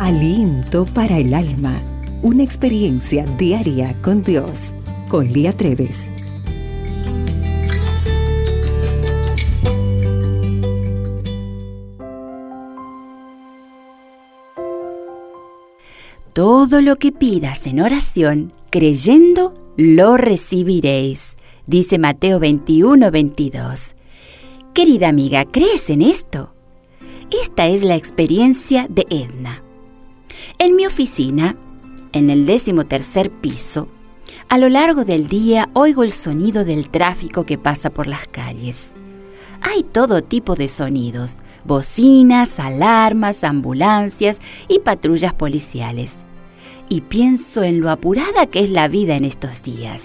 Aliento para el alma. Una experiencia diaria con Dios. Con Lía Treves. Todo lo que pidas en oración, creyendo, lo recibiréis, dice Mateo 21, 22. Querida amiga, ¿crees en esto? Esta es la experiencia de Edna. En mi oficina, en el décimo tercer piso, a lo largo del día oigo el sonido del tráfico que pasa por las calles. Hay todo tipo de sonidos, bocinas, alarmas, ambulancias y patrullas policiales. Y pienso en lo apurada que es la vida en estos días.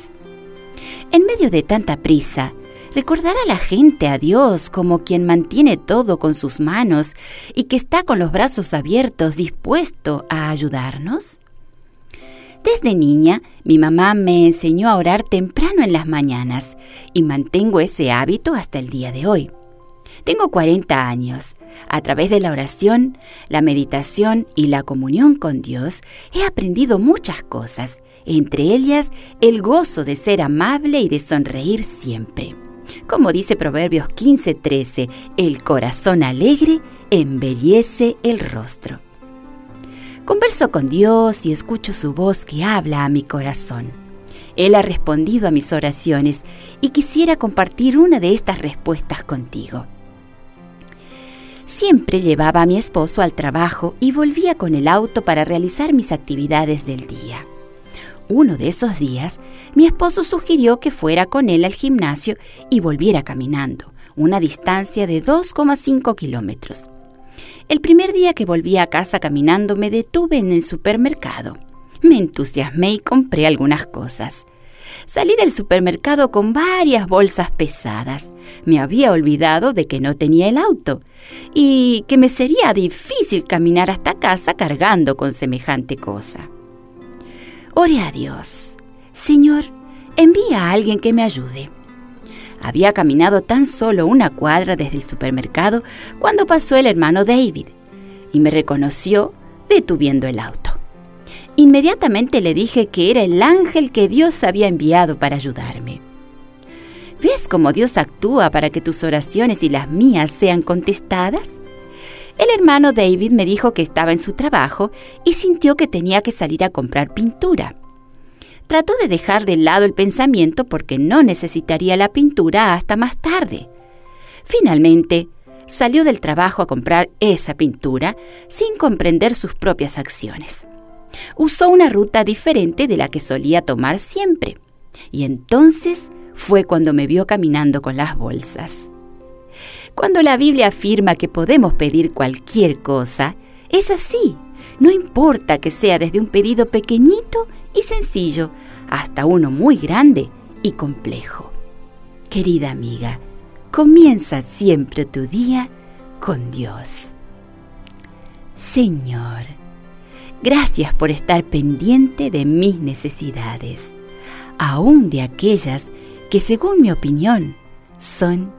En medio de tanta prisa, recordar a la gente a Dios como quien mantiene todo con sus manos y que está con los brazos abiertos dispuesto a ayudarnos? Desde niña, mi mamá me enseñó a orar temprano en las mañanas y mantengo ese hábito hasta el día de hoy. Tengo 40 años. A través de la oración, la meditación y la comunión con Dios, he aprendido muchas cosas, entre ellas el gozo de ser amable y de sonreír siempre. Como dice Proverbios 15:13, el corazón alegre embellece el rostro. Converso con Dios y escucho su voz que habla a mi corazón. Él ha respondido a mis oraciones y quisiera compartir una de estas respuestas contigo. Siempre llevaba a mi esposo al trabajo y volvía con el auto para realizar mis actividades del día. Uno de esos días, mi esposo sugirió que fuera con él al gimnasio y volviera caminando, una distancia de 2,5 kilómetros. El primer día que volví a casa caminando me detuve en el supermercado. Me entusiasmé y compré algunas cosas. Salí del supermercado con varias bolsas pesadas. Me había olvidado de que no tenía el auto y que me sería difícil caminar hasta casa cargando con semejante cosa. Ore a Dios. Señor, envía a alguien que me ayude. Había caminado tan solo una cuadra desde el supermercado cuando pasó el hermano David y me reconoció detuviendo el auto. Inmediatamente le dije que era el ángel que Dios había enviado para ayudarme. ¿Ves cómo Dios actúa para que tus oraciones y las mías sean contestadas? El hermano David me dijo que estaba en su trabajo y sintió que tenía que salir a comprar pintura. Trató de dejar de lado el pensamiento porque no necesitaría la pintura hasta más tarde. Finalmente, salió del trabajo a comprar esa pintura sin comprender sus propias acciones. Usó una ruta diferente de la que solía tomar siempre. Y entonces fue cuando me vio caminando con las bolsas. Cuando la Biblia afirma que podemos pedir cualquier cosa, es así. No importa que sea desde un pedido pequeñito y sencillo hasta uno muy grande y complejo. Querida amiga, comienza siempre tu día con Dios. Señor, gracias por estar pendiente de mis necesidades, aun de aquellas que según mi opinión son